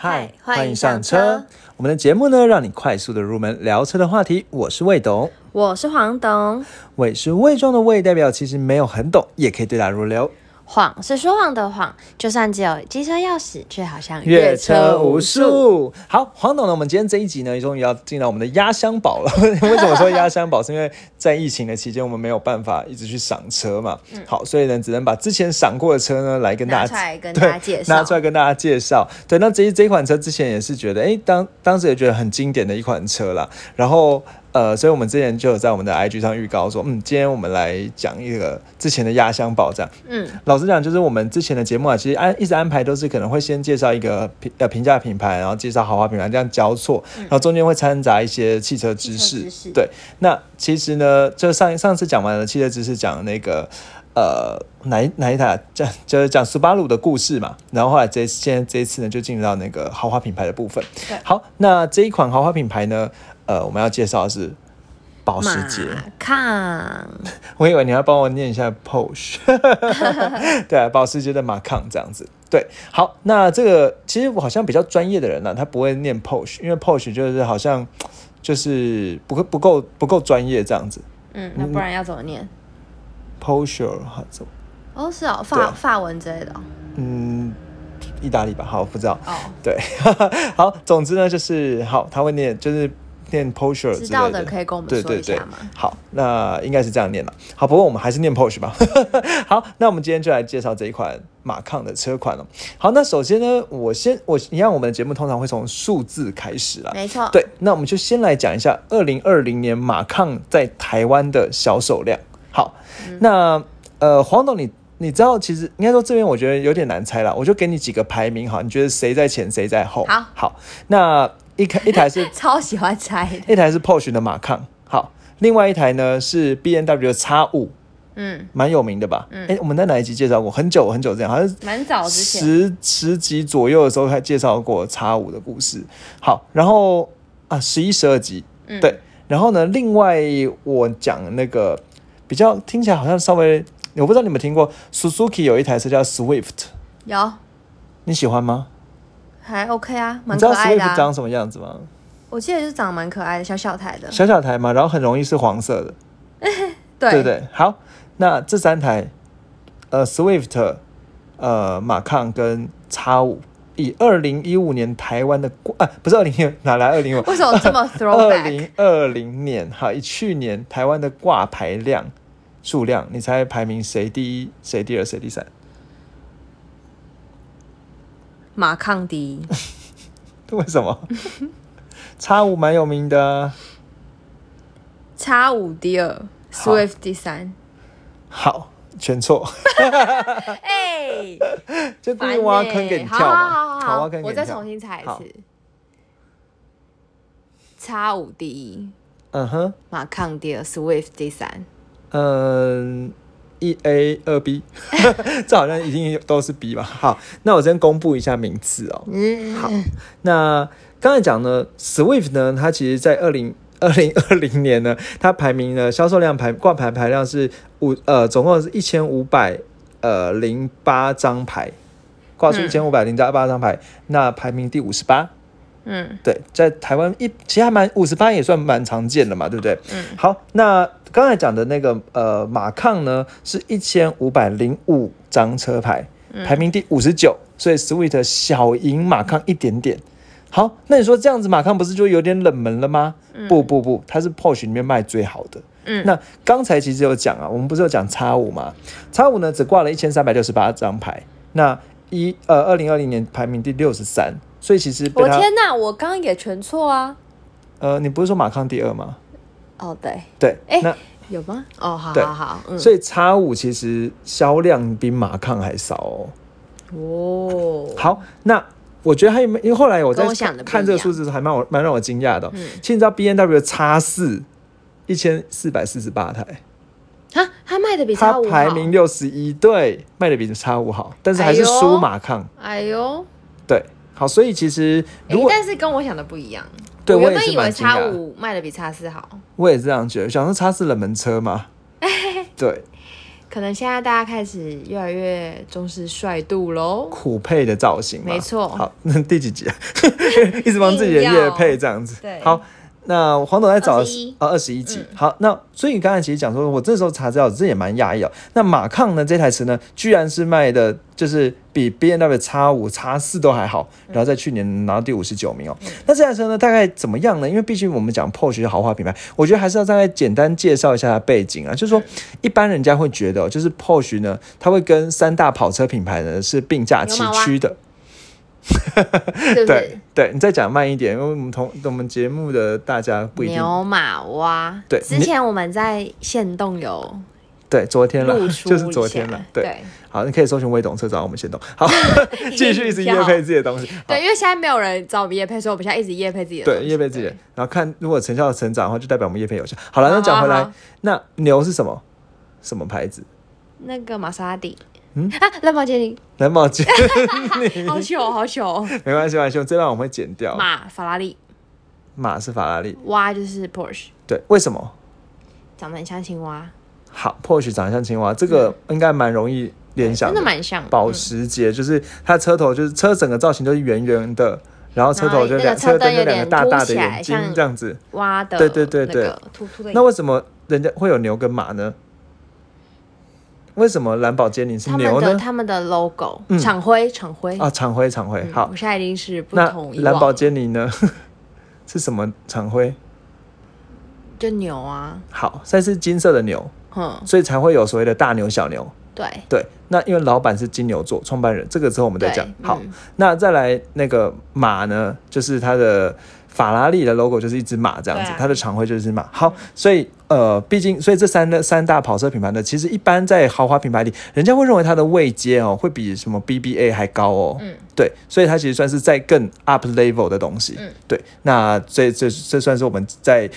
嗨，欢迎上车。我们的节目呢，让你快速的入门聊车的话题。我是魏董，我是黄董。魏是魏庄的魏，代表其实没有很懂，也可以对答如流。谎是说谎的谎，就算只有机车钥匙，却好像阅车无数。好，黄董呢？我们今天这一集呢，终于要进到我们的压箱宝了。为什么说压箱宝？是因为在疫情的期间，我们没有办法一直去赏车嘛。好，所以呢，只能把之前赏过的车呢，来跟大家跟大家介绍，拿出来跟大家介绍。对，那这这款车之前也是觉得，哎，当当时也觉得很经典的一款车啦。然后。呃，所以我们之前就有在我们的 IG 上预告说，嗯，今天我们来讲一个之前的压箱宝这样。嗯，老实讲，就是我们之前的节目啊，其实安一直安排都是可能会先介绍一个平呃平价品牌，然后介绍豪华品牌，这样交错，然后中间会掺杂一些汽车知识。对，那其实呢，就上上次讲完了汽车知识，讲那个呃哪哪一台讲就是讲斯巴鲁的故事嘛，然后后来这现在这一次呢，就进入到那个豪华品牌的部分。好，那这一款豪华品牌呢？呃，我们要介绍的是保时捷。康，我以为你要帮我念一下 Porsche。对啊，保时捷的马康这样子。对，好，那这个其实我好像比较专业的人呢，他不会念 Porsche，因为 Porsche 就是好像就是不不够不够专业这样子。嗯，那不然要怎么念？Porsche 好怎么？哦，是哦，法法文之类的。嗯，意大利吧，好，不知道。哦，对，好，总之呢，就是好，他会念，就是。念 Porsche 知道的可以跟我们说一下吗？好，那应该是这样念了。好，不过我们还是念 Porsche 吧。好，那我们今天就来介绍这一款马抗的车款了。好，那首先呢，我先我你看我们的节目通常会从数字开始啦。没错。对，那我们就先来讲一下二零二零年马抗在台湾的销售量。好，那呃，黄董，你你知道，其实应该说这边我觉得有点难猜了，我就给你几个排名哈，你觉得谁在前，谁在后？好，好，那。一台 一台是超喜欢猜，一台是 Porsche 的马抗，好，另外一台呢是 B N W 的 X 五，嗯，蛮有名的吧？嗯，哎，我们在哪一集介绍过？很久很久这样，好像蛮早之前十十集左右的时候还介绍过叉五的故事。好，然后啊，十一十二集，嗯对，然后呢，另外我讲那个比较听起来好像稍微，我不知道你们听过 Suzuki 有一台车叫 Swift，有，你喜欢吗？还 OK 啊，蛮可爱的。Swift 长什么样子吗？我记得是长得蛮可爱的，小小台的。小小台嘛，然后很容易是黄色的。对对对，好，那这三台，呃，Swift，呃，马抗跟叉五，以二零一五年台湾的挂，啊，不是二零哪来二零五？为什么这么 throwback？二零二零年，哈，以去年台湾的挂牌量数量，你猜排名谁第一？谁第二？谁第三？马抗第一，为什么？叉五蛮有名的，叉五第二，Swift 第三。好，全错。哎，就故意挖坑给你跳嘛。好，挖坑我再重新猜一次。叉五第一，嗯哼，马抗第二，Swift 第三。嗯。一 A 二 B，这好像已经都是 B 吧。好，那我先公布一下名次哦。嗯，好。那刚才讲呢，Swift 呢，它其实在二零二零二零年呢，它排名呢销售量排挂牌排量是五呃，总共是一千五百呃零八张牌，挂出一千五百零八张牌，那排名第五十八。嗯，对，在台湾一其实还蛮五十八也算蛮常见的嘛，对不对？嗯，好，那刚才讲的那个呃马抗呢是一千五百零五张车牌，排名第五十九，所以 Sweet 小赢马抗一点点。好，那你说这样子马抗不是就有点冷门了吗？不不不，它是 Porsche 里面卖最好的。嗯，那刚才其实有讲啊，我们不是有讲叉五吗？叉五呢只挂了一千三百六十八张牌，那一呃二零二零年排名第六十三。所以其实我天哪，我刚刚也全错啊！呃，你不是说马康第二吗？哦，对对，哎，那有吗？哦，好好好，嗯所以叉五其实销量比马抗还少哦。哦，好，那我觉得还有没？因为后来我在看这个数字，还蛮我蛮让我惊讶的。嗯，其实你知道 B N W 叉四一千四百四十八台，啊，它卖的比叉五排名六十一，对，卖的比叉五好，但是还是输马抗。哎呦，对。好，所以其实如果但是跟我想的不一样，对我原本以为叉五卖的比叉四好，我也是这样觉得，想说叉四冷门车嘛，对，可能现在大家开始越来越重视帅度喽。苦配的造型嘛。没错好，那第几集啊？一直帮自己的乐配这样子。对好。那黄总在找21啊二十一集，嗯好，那所以你刚才其实讲说，我这时候查资料，这也蛮讶异哦。那马抗呢这台车呢，居然是卖的，就是比 B N W 叉五、叉四都还好，然后在去年拿到第五十九名哦。那这台车呢，大概怎么样呢？因为毕竟我们讲 Porsche 是豪华品牌，我觉得还是要大概简单介绍一下它背景啊。就是说，一般人家会觉得、哦，就是 Porsche 呢，它会跟三大跑车品牌呢是并驾齐驱的。对？对，你再讲慢一点，因为我们同我们节目的大家不一定牛马蛙。对之前我们在线动有对，昨天了 就是昨天了。对，对好，你可以搜寻微懂车找我们先动。好，继续一直夜配自己的东西。好对，因为现在没有人找我们叶配，所以我们现在一直叶配自己的东对，西。叶配自己的，然后看如果成效成长的话，就代表我们叶配有效。好了，那讲回来好好好，那牛是什么？什么牌子？那个玛莎拉蒂，嗯啊，蓝宝坚尼，蓝宝坚 好糗好糗。没关系，没关系，这段我们会剪掉。马法拉利，马是法拉利，蛙就是 Porsche，对，为什么？长得很像青蛙，好，Porsche 长得像青蛙，这个应该蛮容易联想真的蛮像。保嗯时捷就是它车头就是车整个造型都是圆圆的，然后车头就两车灯灯就两个大大的眼睛像这样子。蛙的，对对对对那个突突的。那为什么人家会有牛跟马呢？为什么蓝宝坚尼是牛呢？他们的 logo 嗯。厂徽厂徽。啊，常辉常辉，嗯好。我，现在已经是不那同以蓝宝，坚尼呢？是什么厂徽？就牛啊，好，这是金色的牛，嗯，所以才会有所谓的大牛小牛。对，对，那因为老板是金牛座创办人，这个之后我们再对讲。好，嗯。那再来那个马呢，就是它的法拉利的 logo 就是一只马这样子，啊它的常徽就是一只马。好，所以呃，毕竟所以这三的三大跑车品牌呢，其实一般在豪华品牌里，人家会认为它的位阶哦，会比什么 BBA 还高哦。嗯，对，所以它其实算是在更 up level 的东西。嗯，对，那这这这算是我们在。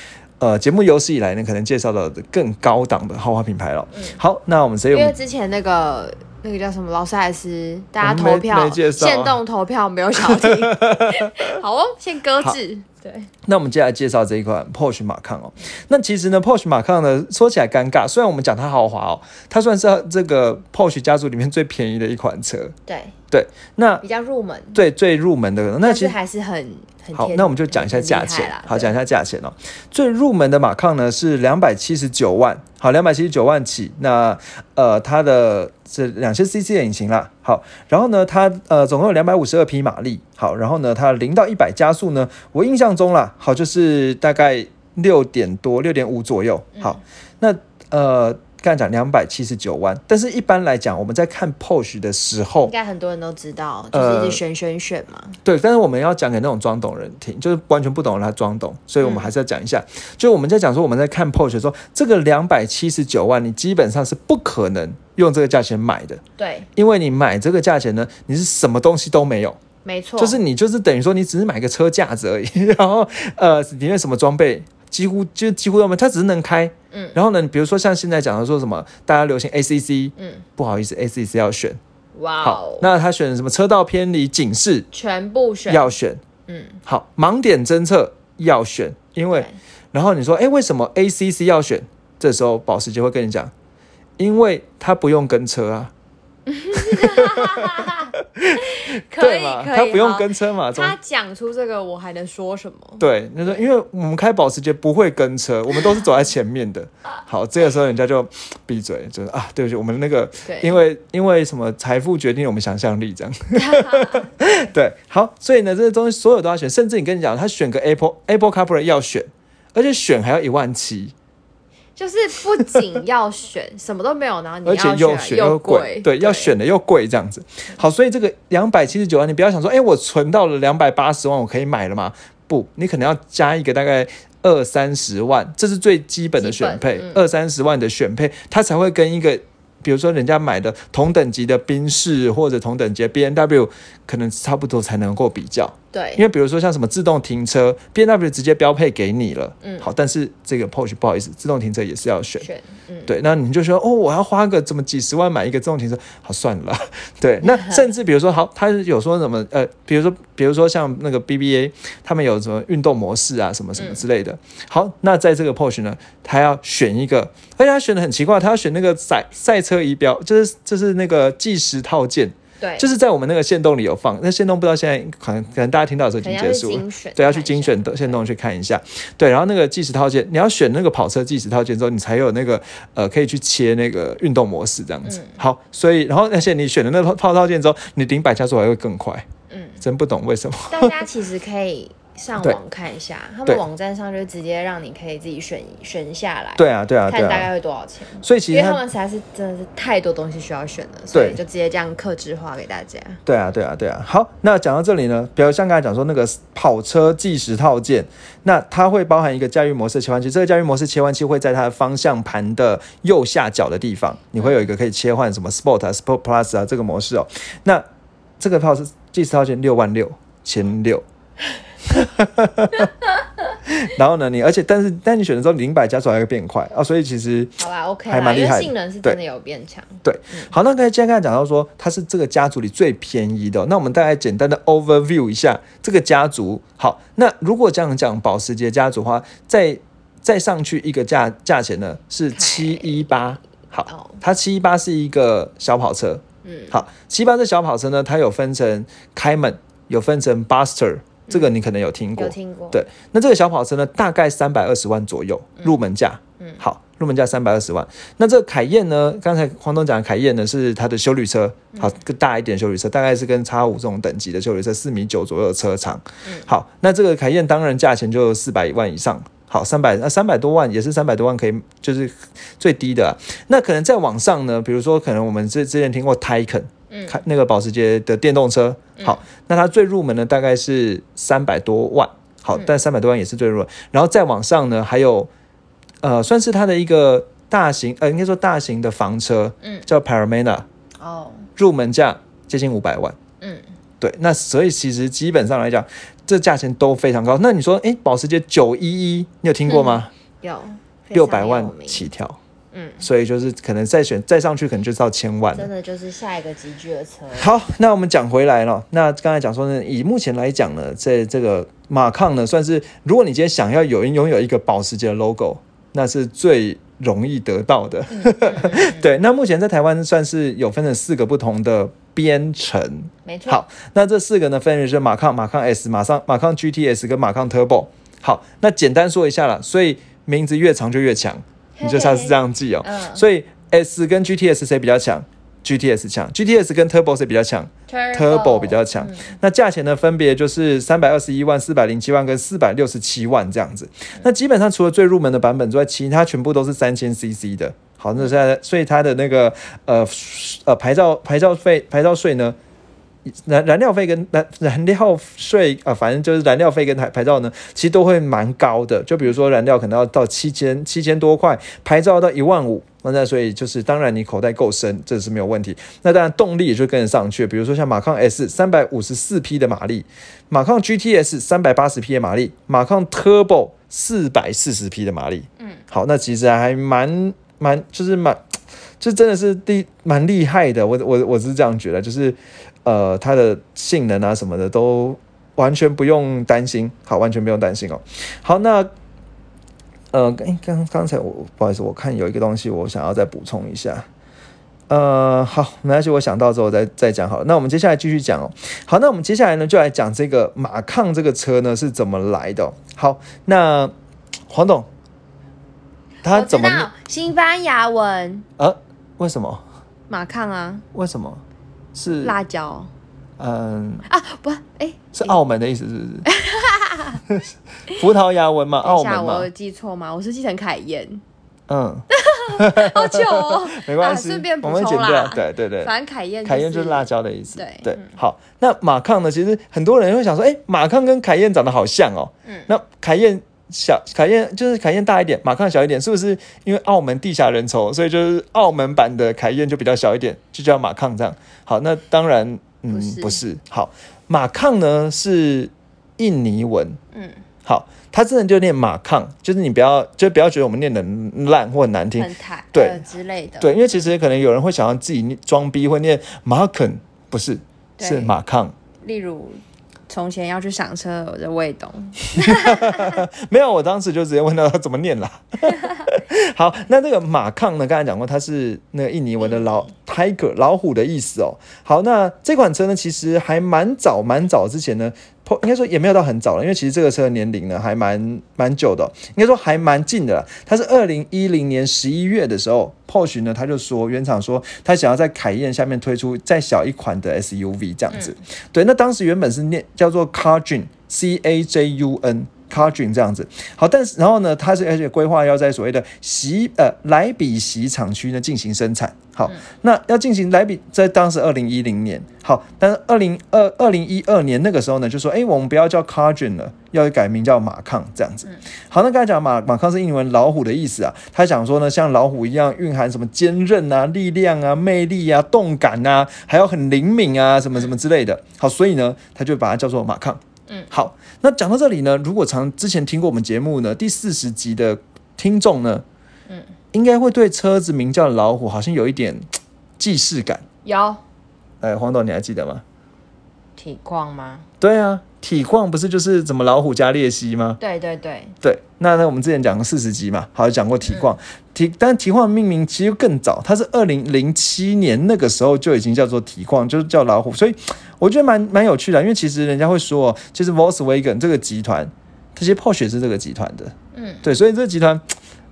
呃，节目有史以来呢，可能介绍到的更高档的豪华品牌了。嗯好，那我们因为之前那个那个叫什么劳斯莱斯，大家投票 限动投票没有想要听，好哦，先搁置。对，那我们接下来介绍这一款 Porsche 马抗哦。那其实呢，Porsche 马抗呢，说起来尴尬，虽然我们讲它豪华哦，它算是这个 Porsche 家族里面最便宜的一款车。对，对，那比较入门，对最入门的，那其实还是很很好，那我们就讲一下价钱。好，对讲一下价钱哦。最入门的马抗呢是两百七十九万，好，两百七十九万起。那呃，它的这两千 CC 的引擎啦。好，然后呢，它呃总共有两百五十二匹马力。好，然后呢，它零到一百加速呢，我印象中啦，好就是大概六点多，六点五左右。好，那呃。刚才讲两百七十九万，但是一般来讲，我们在看 Porsche 的时候应，该很多人都知道，就是呃一直选选选嘛。对，但是我们要讲给那种装懂人听，就是完全不懂的他装懂，所以我们还是要讲一下。就我们在讲说我们在看时候，这个两百七十九万，你基本上是不可能用这个价钱买的，对，因为你买这个价钱呢，你是什么东西都没有，没错，就是你就是等于说你只是买个车架子而已，然后呃里面什么装备几乎就几乎都没有，它只是能开。嗯。然后呢，比如说像现在讲的说什么，大家流行 ACC，嗯，不好意思，ACC 要选。哇好哦，，那他选什么车道偏离警示全部选，要选。嗯，好，盲点侦测要选，因为然后你说，哎，为什么 ACC 要选？这时候保时捷会跟你讲，因为它不用跟车啊，可以？可以，他不用好跟车嘛，总他讲出这个，我还能说什么？对，他说因为我们开保时捷不会跟车，我们都是走在前面的。好，这个时候人家就闭嘴，就是啊，对不起，我们那个对，因为因为什么财富决定了我们想象力，这样。对，好，所以呢，这些东西所有都要选，甚至你跟你讲，他选个 Apple Apple CarPlay 要选，而且选还要一万七，就是不仅要选，什么都没有，然后你而且要又选又贵，对，要选的又贵，这样子。好，所以这个两百七十九万，你不要想说，哎，我存到了两百八十万，我可以买了吗？不，你可能要加一个大概。二三十万，这是最基本的选配嗯，二三十万的选配，它才会跟一个，比如说人家买的同等级的宾士或者同等级的 B N W，可能差不多才能够比较。对因，为比如说像什么自动停车，B N W 直接标配给你了，嗯好，但是这个 Porsche 不好意思，自动停车也是要选。选，嗯，对，那你就说哦，我要花个怎么几十万买一个自动停车，好算了啦。对，那 甚至比如说好，他有说什么呃，比如说比如说像那个 BBA，他们有什么运动模式啊，什么什么之类的。好，那在这个 Porsche 呢，他要选一个，而且他选的很奇怪，他要选那个赛赛车仪表，就是就是那个计时套件，对，就是在我们那个线动里有放。那线动不知道现在可能可能大家听到的时候已经结束了。对，要去精选的线动去看一下。对，然后那个计时套件，你要选那个跑车计时套件之后，你才有那个呃可以去切那个运动模式这样子。嗯好，所以然后而且你选的那个套套件之后，你顶百加速还会更快。嗯，真不懂为什么。大家其实可以上对网看一下，他对们网站上就直接让你可以自己选选下来，对啊，对啊，对看大概啊。会多少钱。所以其实因为他们实在是真的是太多东西需要选了，所以就直接这样克制化给大家。对啊，对啊，对啊。好，那讲到这里呢，比如像刚才讲说那个跑车计时套件，那它会包含一个驾驭模式切换器，这个驾驭模式切换器会在它的方向盘的右下角的地方，你会有一个可以切换什么 Sport 啊、Sport Plus 啊这个模式哦。那这个套是计时套件六万六千六。然后呢，你而且但是但你选的时候零百加速还会变快啊，所以其实好吧，OK 啦，还蛮厉害的性能是真的有变强。对，好，那刚才今天刚才讲到说它是这个家族里最便宜的哦、那我们大概简单的 overview 一下这个家族。好，那如果这样讲保时捷家族的话，再再上去一个价价钱呢是七一八。好哦，它七一八是一个小跑车。嗯，好，七八这小跑车呢，它有分成开门，有分成 Buster，这个你可能有听过。有听过。对，那这个小跑车呢，大概三百二十万左右，入门价。嗯好，入门价三百二十万。那这个凯宴呢，刚才黄东讲的凯宴呢是它的修旅车，好，更大一点修旅车，大概是跟叉五这种等级的修旅车，四米九左右的车长。嗯好，那这个凯宴当然价钱就四百万以上。好，三百那三百多万也是三百多万，可以就是最低的啊、那可能再往上呢，比如说可能我们之之前听过 Taycan，嗯。开那个保时捷的电动车，好，那它最入门的大概是三百多万，好，嗯。但三百多万也是最入门，然后再往上呢，还有呃，算是它的一个大型，呃，应该说大型的房车，嗯。叫 Paramena，哦，入门价接近五百万，嗯，对，那所以其实基本上来讲，这价钱都非常高。那你说，诶，保时捷九一一，你有听过吗？有六百、万起跳，嗯，所以就是可能再选再上去，可能就是到千万真。的就是下一个集聚的车。好，那我们讲回来了。那刚才讲说呢，以目前来讲呢，在这个马抗呢，算是如果你今天想要有拥有一个保时捷的 logo，那是最容易得到的。对，那目前在台湾算是有分成四个不同的编程。没错。好，那这四个呢，分别是马抗、马抗 S、马上马抗 GTS 跟马抗 Turbo。好，那简单说一下啦，所以名字越长就越强，你就下次这样记哦。嗯所以 S 跟 GTS 谁比较强？GTS 强，GTS 跟 Turbo 谁比较强？Turbo 比较强。嗯那价钱呢，分别就是三百二十一万、四百零七万跟四百六十七万这样子。那基本上除了最入门的版本之外，其他全部都是三千 CC 的。好，那现在所以它的那个呃呃牌照牌照费牌照税呢，燃燃料费跟燃燃料税啊、呃反正就是燃料费跟牌牌照呢，其实都会蛮高的。就比如说燃料可能要到七千七千多块，牌照要到一万五。那所以就是，当然你口袋够深，这是没有问题。那当然动力也就跟得上去，比如说像马抗 S 三百五十四匹的马力，马抗 GTS 三百八十匹的马力，马抗 Turbo 四百四十匹的马力。嗯，好，那其实还蛮蛮就是蛮，就真的是厉蛮厉害的。我我我是这样觉得，就是呃它的性能啊什么的都完全不用担心，好，完全不用担心哦。好，那呃，诶刚刚才我不好意思，我看有一个东西我想要再补充一下。呃，好，没关系，我想到之后再再讲好了。那我们接下来继续讲哦。好，那我们接下来呢，就来讲这个马抗这个车呢是怎么来的哦、好，那黄董，他怎么道西班牙文呃？为什么？马抗啊，为什么？是辣椒嗯，啊，不，哎，是澳门的意思是不是？葡萄牙文嘛，澳门嘛我有，记错吗？我是记成凯燕，嗯，好久哦。没关系，啊顺便我们充剪掉，对对对。反正凯燕凯燕就是辣椒的意思，对对嗯。好，那马抗呢？其实很多人会想说，哎，马抗跟凯燕长得好像哦。嗯那凯宴小，凯宴就是凯宴大一点，马抗小一点，是不是？因为澳门地下人稠，所以就是澳门版的凯宴就比较小一点，就叫马抗这样。好，那当然，嗯，不是不是。好，马抗呢是印尼文。嗯，好，它真的就念马抗，就是你不要就不要觉得我们念的烂或很难听。对呃之类的。对，因为其实可能有人会想要自己念装逼，会念马肯，不是，是马抗。例如从前要去赏车的魏董，没有，我当时就直接问他怎么念啦。好，那这个马抗呢？刚才讲过，它是那个印尼文的老 tiger 老虎的意思哦。好，那这款车呢，其实还蛮早蛮早之前呢，应该说也没有到很早了，因为其实这个车的年龄呢还蛮蛮久的哦、应该说还蛮近的啦。它是二零一零年十一月的时候，Porsche 呢他就说原厂说他想要在凯宴下面推出再小一款的 SUV 这样子。对，那当时原本是念叫做 Carjun C A J U N。Carjun 这样子，好，但是然后呢，它是而且规划要在所谓的席呃莱比锡厂区呢进行生产，好，那要进行莱比在当时二零一零年，好，但是二零二二零一二年那个时候呢，就说哎，我们不要叫 Carjun 了，要改名叫马抗这样子，好，那刚才讲马马抗是英文老虎的意思啊，他想说呢，像老虎一样蕴含什么坚韧啊、力量啊、魅力啊、动感啊，还有很灵敏啊，什么什么之类的，好，所以呢，他就把它叫做马抗。嗯，好，那讲到这里呢，如果常之前听过我们节目呢，第四十集的听众呢，嗯，应该会对车子名叫老虎好像有一点 既视感。有哎，黄董你还记得吗？体况吗？对啊，体况不是就是怎么老虎加鬣蜥吗？对对对，对，那那我们之前讲过四十集嘛，好讲过体况，体但体况命名其实更早，它是二零零七年那个时候就已经叫做体况，就是叫老虎，所以我觉得蛮蛮有趣的，因为其实人家会说哦，就是 Volkswagen 这个集团，这些 Porsche 是这个集团的，嗯，对，所以这个集团。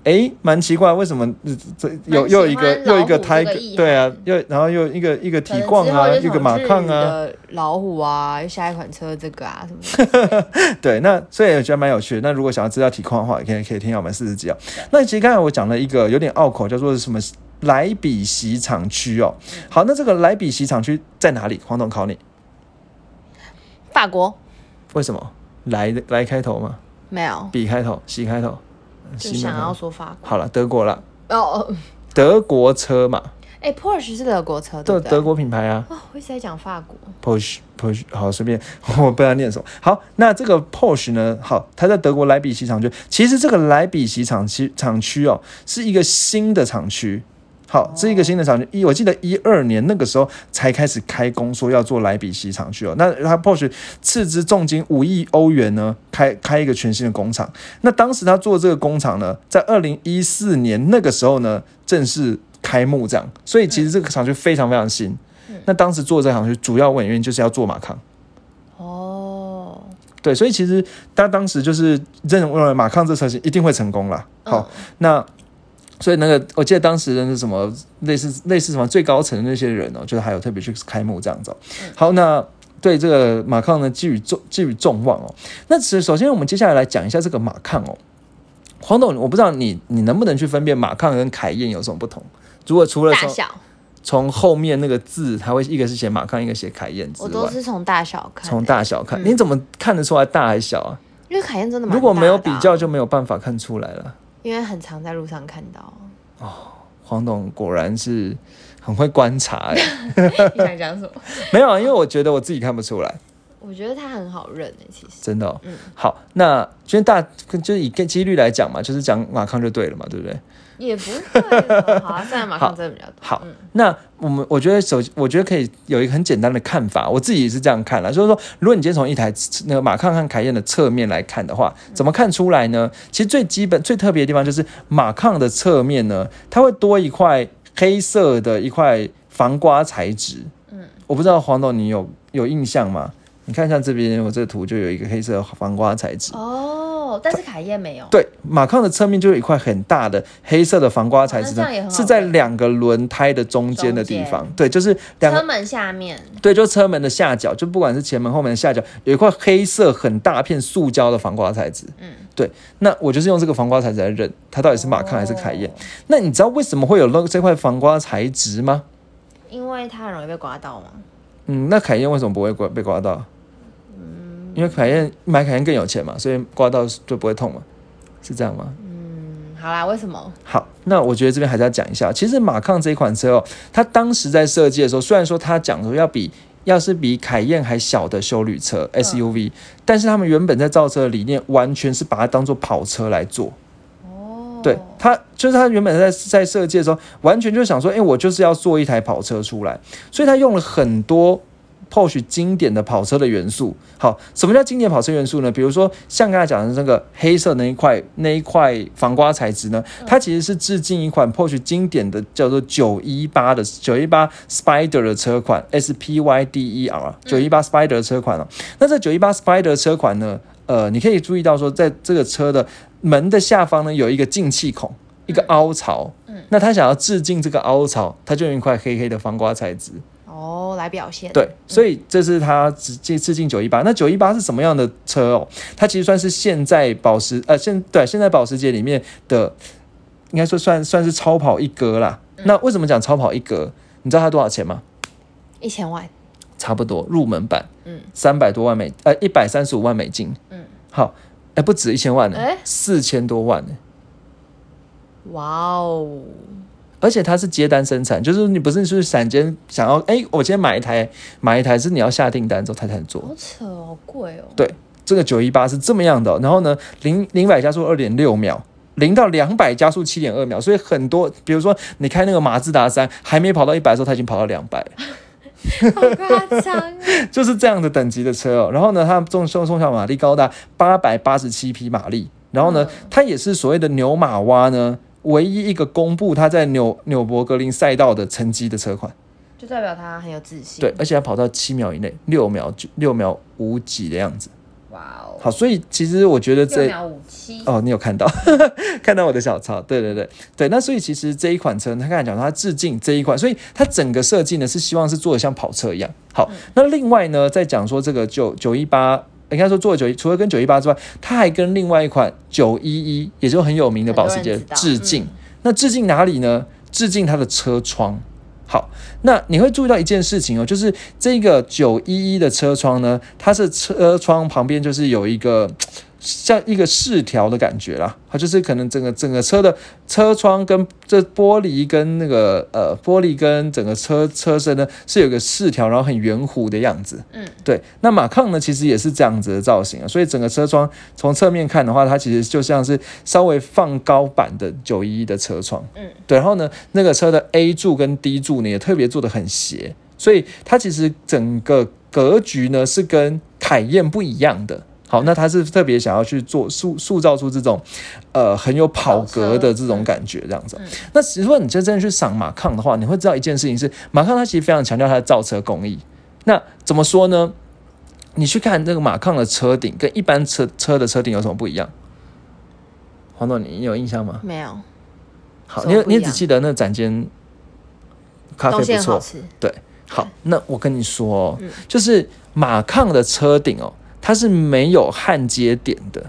诶，蛮奇怪，为什么呃这有又一个又一个老虎这个对啊，又然后又一个一个体可能况啊，一个马抗啊，老虎啊，下一款车这个啊什么的，对，那所以我觉得蛮有趣的。那如果想要知道体况的话，也可以可以听下我们四十集哦。那其实刚才我讲了一个有点拗口，叫做什么莱比锡厂区哦。好，那这个莱比锡厂区在哪里？黄总考你，法国为什么？来的来开头吗？没有，比开头，，C 开头，就想要说法国好了，德国了，哦。德国车嘛，哎，Porsche 是德国车，对不对？德德国品牌啊哦，我一直在讲法国。，Porsche Porsche，好随便，我不知道念什么。好，那这个 Porsche 呢？好，它在德国莱比锡厂区。其实这个莱比锡厂区厂区哦，是一个新的厂区。好，这一个新的厂区。一我记得一二年那个时候才开始开工，说要做莱比锡厂区哦。那他 Porsche 斥资重金五亿欧元呢，开开一个全新的工厂。那当时他做这个工厂呢，在二零一四年那个时候呢，正式开幕这样。所以其实这个厂区非常非常新。那当时做这个厂区主要原因就是要做马康。哦，对，所以其实他当时就是认为马康这车型一定会成功啦。好，那所以那个我记得当时的那什么类似类似什么最高层的那些人哦，就是还有特别去开幕这样子哦、好，那对这个马抗呢寄予重寄予重望哦。那首首先我们接下来来讲一下这个马抗哦。黄董，我不知道你你能不能去分辨马抗跟凯宴有什么不同？如果除了从从后面那个字，它会一个是写马抗，一个写凯宴之我都，是从大小看，从大小看，嗯你怎么看得出来大还是小啊？因为凯宴真的蛮如果没有比较，就没有办法看出来了。因为很常在路上看到。哦黄董果然是很会观察、欸，你想讲什么？没有啊，因为我觉得我自己看不出来，我觉得他很好认诶，其实。真的、哦。嗯好，那今天大就是以跟几率来讲嘛，就是讲马康就对了嘛，对不对？也不会吧，好啊，虽然马上真的比较多。好嗯，那我们我觉得首，我觉得可以有一个很简单的看法，我自己也是这样看啦，就是说，如果你今天从一台那个马抗和凯宴的侧面来看的话，怎么看出来呢？其实最基本、最特别的地方就是马抗的侧面呢，它会多一块黑色的一块防刮材质。嗯，我不知道黄董你有有印象吗？你看一下这边，我这个图就有一个黑色的防刮材质。哦，但是凯宴没有。对，马抗的侧面就有一块很大的黑色的防刮材质呢哦是在认两个轮胎的中间的地方中。对，就是两个，车门下面，对，就车门的下角，就不管是前门后门的下角，有一块黑色很大片塑胶的防刮材质。嗯，对，那我就是用这个防刮材质来认它到底是马抗还是凯宴。哦那你知道为什么会有那这块防刮材质吗？因为它很容易被刮到吗？嗯，那凯宴为什么不会刮被刮到？因为凯宴买凯宴更有钱嘛，所以刮到就不会痛嘛，是这样吗？嗯，好啦，为什么？好，那我觉得这边还是要讲一下，其实马抗这一款车哦，它当时在设计的时候，虽然说它讲说要比要是比凯宴还小的修旅车 SUV，、但是他们原本在造车的理念完全是把它当做跑车来做。哦，对，他就是他原本在在设计的时候，完全就想说，哎、我就是要做一台跑车出来，所以他用了很多 Porsche 经典的跑车的元素。好，什么叫经典跑车元素呢？比如说像刚才讲的那个黑色那一块那一块防刮材质呢，它其实是致敬一款 Porsche 经典的叫做九一八的九一八 Spider 的车款 S P Y D E R 九一八 Spider 的车款哦。那这九一八 Spider 的车款呢，呃，你可以注意到说，在这个车的门的下方呢有一个进气孔，一个凹槽。嗯那他想要致敬这个凹槽，他就用一块黑黑的防刮材质。哦，来表现，对，所以这是他直接致敬九一八。那九一八是什么样的车哦？它其实算是现在保时呃现对现在保时捷里面的，应该说算算是超跑一哥啦。那为什么讲超跑一哥？你知道它多少钱吗？一千万，差不多入门版，嗯，三百多万美呃一百三十五万美金，嗯，好，哎不止一千万呢哎，四千多万呢。哇哦，而且它是接单生产，就是你不是就是闪间想要，哎，我今天买一台买一台，是你要下订单之后它才能做。好扯哦，好贵哦，对，这个九一八是这么样的哦、然后呢，零零百加速二点六秒，零到两百加速七点二秒，所以很多，比如说你开那个马自达三，还没跑到一百的时候，它已经跑到两百，好夸张啊，就是这样的等级的车哦。然后呢，它重重重小马力高达八百八十七匹马力，然后呢，它也是所谓的牛马蛙呢唯一一个公布他在纽纽博格林赛道的成绩的车款。就代表他很有自信，对，，而且它跑到七秒以内，六秒六秒五几的样子。哇哦，好，所以其实我觉得这六秒五七，哦，你有看到 看到我的小抄？对对对对，那所以其实这一款车，他刚才讲说它致敬这一款，所以它整个设计呢是希望是做的像跑车一样。好，那另外呢，在讲说这个九九一八。应该说做九一，除了跟九一八之外，它还跟另外一款九一一，也就很有名的保时捷致敬。嗯那致敬哪里呢？致敬它的车窗。好，那你会注意到一件事情哦，就是这个九一一的车窗呢，它是车窗旁边就是有一个像一个饰条的感觉啦，它就是可能整个整个车的车窗跟这玻璃跟那个呃玻璃跟整个车车身呢是有个饰条，然后很圆弧的样子。嗯，对。那马抗呢，其实也是这样子的造型啊，所以整个车窗从侧面看的话，它其实就像是稍微放高版的九一一的车窗。嗯，对。然后呢，那个车的 A 柱跟 D 柱呢也特别做的很斜，所以它其实整个格局呢是跟凯宴不一样的。好，那他是特别想要去做塑塑造出这种，呃，很有跑格的这种感觉，这样子。嗯那如果你真正去赏马抗的话，你会知道一件事情是，马抗它其实非常强调它的造车工艺。那怎么说呢？你去看这个马抗的车顶跟一般车车的车顶有什么不一样？黄总，你你有印象吗？没有，好，你你只记得那展间咖啡不错，对，好，那我跟你说哦，嗯就是马抗的车顶哦，它是没有焊接点的。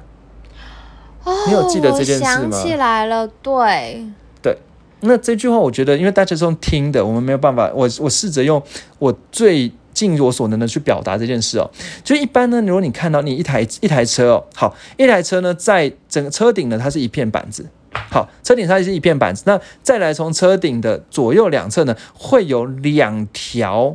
哦你有记得这件事吗想起来了，对，对那这句话，我觉得，因为大家是用听的，我们没有办法。我我试着用我最尽我所能的去表达这件事哦。就一般呢，如果你看到你一台一台车哦，好，一台车呢，在整个车顶呢，它是一片板子。好，车顶它是一片板子。那再来从车顶的左右两侧呢，会有两条，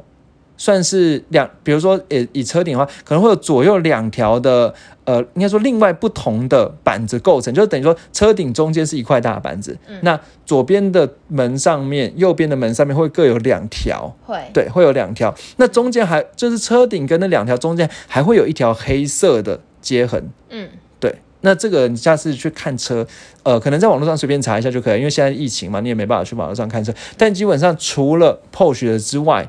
算是两，比如说，呃，以车顶的话，可能会有左右两条的，呃，应该说另外不同的板子构成，就等于说车顶中间是一块大板子，那左边的门上面，右边的门上面会各有两条，会，对，会有两条。那中间还就是车顶跟那两条中间还会有一条黑色的接痕，嗯，对。那这个你下次去看车，呃，可能在网络上随便查一下就可以，因为现在疫情嘛，你也没办法去网络上看车。但基本上除了 Porsche 的之外，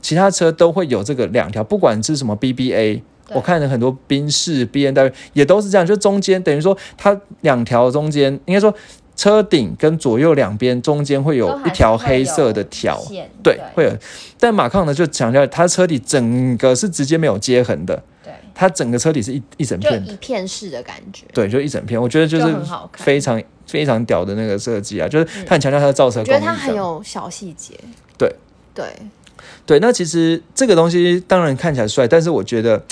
其他车都会有这个两条，不管是什么 BBA。我看了很多宾士、B N W 也都是这样，就中间等于说它两条中间，应该说车顶跟左右两边中间会有一条黑色的条，线对，会有。但马抗呢就强调它车底整个是直接没有接痕的，对，它整个车底是一一整片，一片式的感觉，对，就一整片。我觉得就就是非常非常屌的那个设计啊，就是它很强调它的造车我工艺。觉得它很有小细节，对。对，对，那其实这个东西当然看起来帅，但是我觉得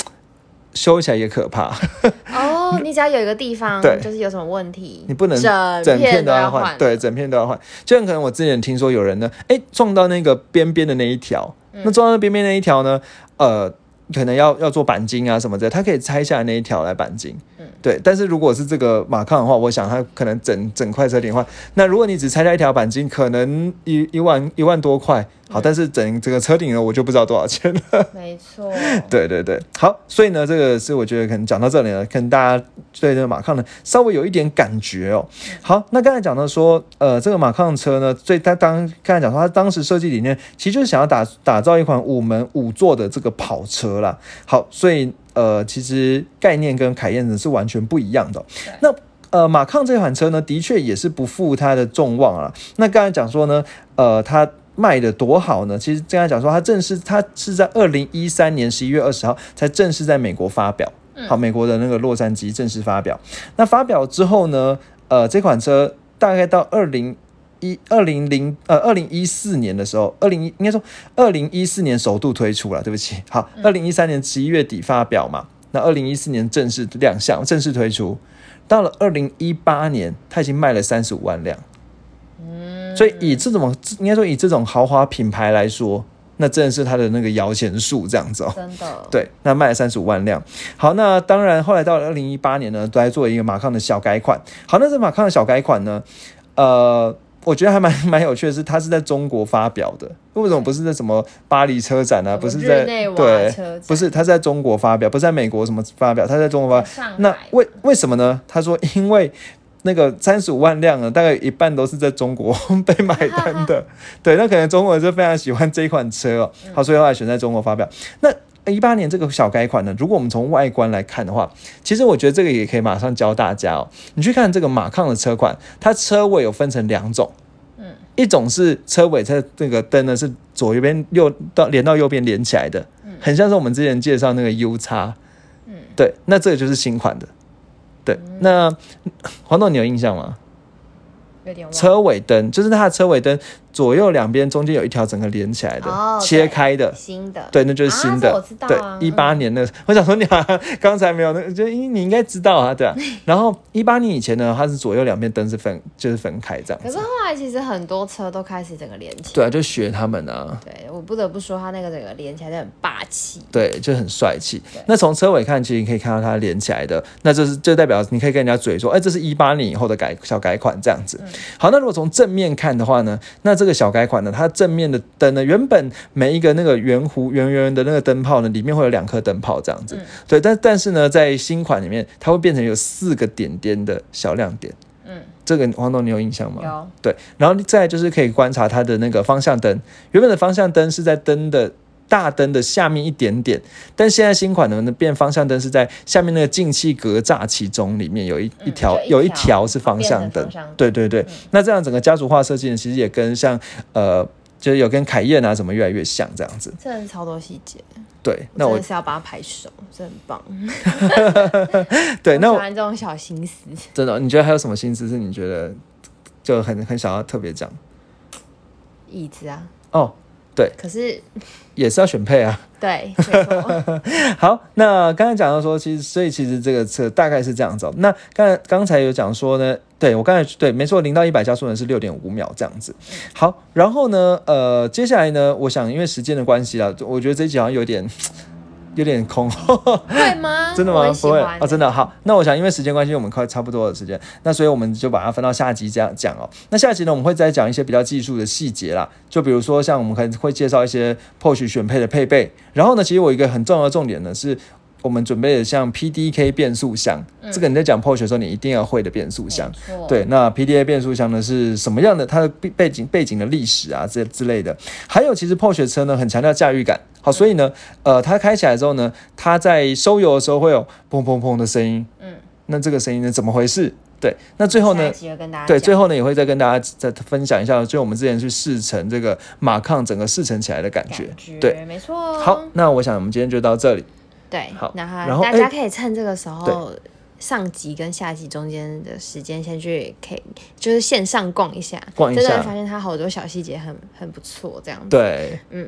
修起来也可怕。哦，你只要有一个地方对就是有什么问题，你不能整整片都都要换，换，对，，整片都要换。就像可能我之前听说有人呢，哎，撞到那个边边的那一条，嗯那撞到边边那一条呢，呃。可能要要做钣金啊什么的，他可以拆下来那一条来钣金，嗯对。但是如果是这个马抗的话，我想它可能整整块车顶的话，那如果你只拆下一条钣金，可能一一万一万多块，好，但是整这个车顶呢，我就不知道多少钱了。没错，对对对，好，所以呢，这个是我觉得可能讲到这里呢，可能大家对这个马抗呢稍微有一点感觉哦。好，那刚才讲到说，呃，这个马抗车呢，最它当刚才讲说，它当时设计理念其实就是想要打打造一款五门五座的这个跑车啦。好，所以呃，其实概念跟凯宴呢是完全不一样的。那呃，马抗这款车呢，的确也是不负它的众望啊。那刚才讲说呢，呃，它卖的多好呢？其实刚才讲说，它正式它是在二零一三年十一月二十号才正式在美国发表。好，美国的那个洛杉矶正式发表。那发表之后呢，呃，这款车大概到二零一二零零呃二零一四年的时候，二零应该说二零一四年首度推出了，对不起，好，二零一三年十一月底发表嘛，那二零一四年正式亮相，正式推出，到了二零一八年，它已经卖了三十五万辆，嗯，所以以这种应该说以这种豪华品牌来说，那真的是它的那个摇钱树这样子哦。真的，对，那卖了三十五万辆。好，那当然后来到了二零一八年呢，都来做一个马康的小改款。好，那这马康的小改款呢，呃，我觉得还蛮 蛮有趣的是，它是在中国发表的。为什么不是在什么巴黎车展啊？不是在对，不是它是在中国发表，不是在美国什么发表，它在中国发表。那为为什么呢？他说，因为那个三十五万辆呢，大概一半都是在中国 被买单的。对，那可能中国人是非常喜欢这一款车哦，好，所以后来选在中国发表。那一八年这个小改款呢，如果我们从外观来看的话，其实我觉得这个也可以马上教大家哦。你去看这个马抗的车款，它车尾有分成两种，嗯，一种是车尾它这个灯呢是左右边右到连到右边连起来的，很像是我们之前介绍那个 U 叉，嗯，对，那这个就是新款的，对，那黄总你有印象吗？车尾灯就是它的车尾灯左右两边中间有一条整个连起来的，哦切开的，新的，对，那就是新的。啊我知道啊对，一八年那个，我想说你好像刚才没有那个，就因你应该知道啊，对啊。然后一八年以前呢，它是左右两边灯是分，就是分开这样可是。后来其实很多车都开始整个连起来。对啊，就学他们啊，对，我不得不说，它那个整个连起来就很霸气。对，就很帅气。那从车尾看，其实你可以看到它连起来的，那就是就代表你可以跟人家嘴说，哎，这是一八年以后的改小改款这样子。好，那如果从正面看的话呢，那这个小改款呢，它正面的灯呢，原本每一个那个圆弧圆圆的那个灯泡呢，里面会有两颗灯泡这样子。嗯对，但但是呢，在新款里面，它会变成有四个点点的小亮点。嗯，这个黄总你有印象吗？有，对，然后再就是可以观察它的那个方向灯，原本的方向灯是在灯的大灯的下面一点点，但现在新款的呢变方向灯是在下面那个进气格栅其中里面有一一条、有一条条是方向灯对对对，那这样整个家族化设计呢，其实也跟像呃。就是有跟凯宴啊什么越来越像这样子，真的是超多细节。对，那我真的是要把它拍熟，真棒。对，那我我喜欢这种小心思。真的，你觉得还有什么心思是你觉得就很很想要特别讲？椅子啊，哦，对，可是 也是要选配啊。对，没错，好，那刚才讲到说，其实所以其实这个车大概是这样子哦。那刚才刚才有讲说呢，对我刚才对，没错，零到一百加速呢是六点五秒这样子。好，然后呢，呃，接下来呢，我想因为时间的关系啊，我觉得这一集好像有点有点空。会吗？真的吗？不会欢哦，真的好。那我想，因为时间关系，我们快差不多的时间，那所以我们就把它分到下集这样讲哦。那下集呢，我们会再讲一些比较技术的细节啦，就比如说像我们可能会介绍一些 Porsche 选配的配备。然后呢，其实我一个很重要的重点呢是。我们准备的像 PDK 变速箱，这个你在讲 Porsche 的时候，你一定要会的变速箱。对，那 PDA 变速箱呢是什么样的？它的背背景背景的历史啊，这之类的。还有，其实 Porsche 车呢很强调驾驭感，好，所以呢，呃，它开起来之后呢，它在收油的时候会有砰砰砰的声音。嗯，那这个声音呢怎么回事？对，那最后呢对，最后呢也会再跟大家再分享一下，就我们之前去试乘这个马抗整个试乘起来的感觉。感觉对，没错。好，那我想我们今天就到这里。对，好那然后哎大家可以趁这个时候。上集跟下集中间的时间，先去可以就是线上逛一下，逛一下真的会发现它好多小细节很很不错，这样子。对，嗯，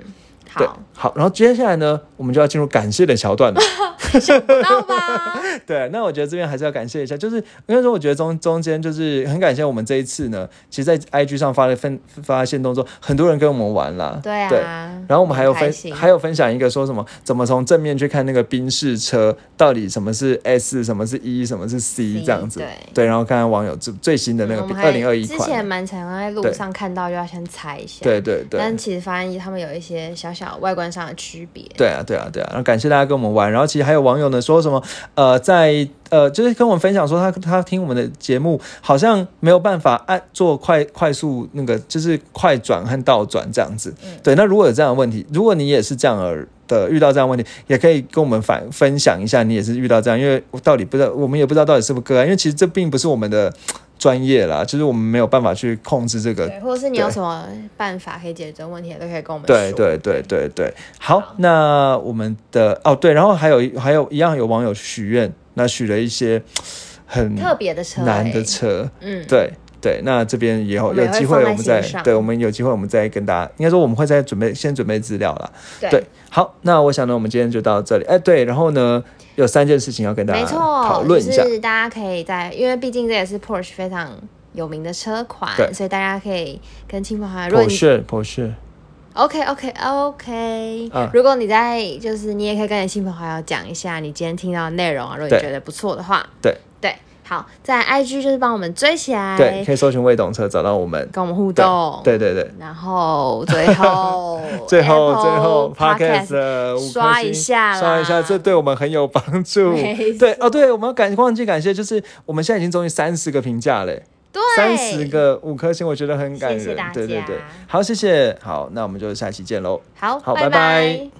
对好，好，然后接下来呢，我们就要进入感谢的桥段了。想不到吧？对，那我觉得这边还是要感谢一下，就是应该说，我觉得中中间就是很感谢我们这一次呢，其实，在 IG 上发了分发现动作，很多人跟我们玩啦。对啊。对然后我们还有分还有分享一个说什么怎么从正面去看那个宾士车到底什么是 S 什么是 E 什么是 C 这样子，对然后看看网友最最新的那个二零二一之前，蛮常在路上看到，就要先猜一下。对对对，但其实发现他们有一些小小外观上的区别。对啊，对啊，对啊，然后感谢大家跟我们玩，然后其实还有网友呢说什么，呃，在呃，就是跟我们分享说他他听我们的节目好像没有办法按做快快速那个就是快转和倒转这样子。对，那如果有这样的问题，如果你也是这样而的遇到这样的问题，也可以跟我们反分享一下，你也是遇到这样，因为我到底不知道，我们也不知道到底是不是个案，因为其实这并不是我们的专业啦，就是我们没有办法去控制这个对，或者是你有什么办法可以解决这个问题，都可以跟我们说。对对对对。对，好，那我们的哦对，然后还有还有一样有网友许愿，那许了一些很特别的车、难的欸，车，嗯，对对，那这边以后有机会我们再对我们有机会我们再跟大家，应该说我们会再准备先准备资料啦。对。对，好，那我想呢，我们今天就到这里。哎，对，然后呢，有三件事情要跟大家讨论一下。就是大家可以在，因为毕竟这也是 Porsche 非常有名的车款对，所以大家可以跟亲朋好友，如果你 Porsche OK OK，、啊如果你在就是你也可以跟你亲朋好友讲一下你今天听到的内容啊，如果你觉得不错的话，对。对，好，在 IG 就是帮我们追起来，对，可以搜寻未懂车找到我们。跟我们互动，对对对，然后最后 最后最后 Podcast 刷一下刷一下，这对我们很有帮助。对哦，对，我们要感忘记感谢，就是我们现在已经终于三十个评价嘞，对。三十个五颗星，我觉得很感人。对对对，好，谢谢，好，那我们就下期见喽。好，好拜拜。拜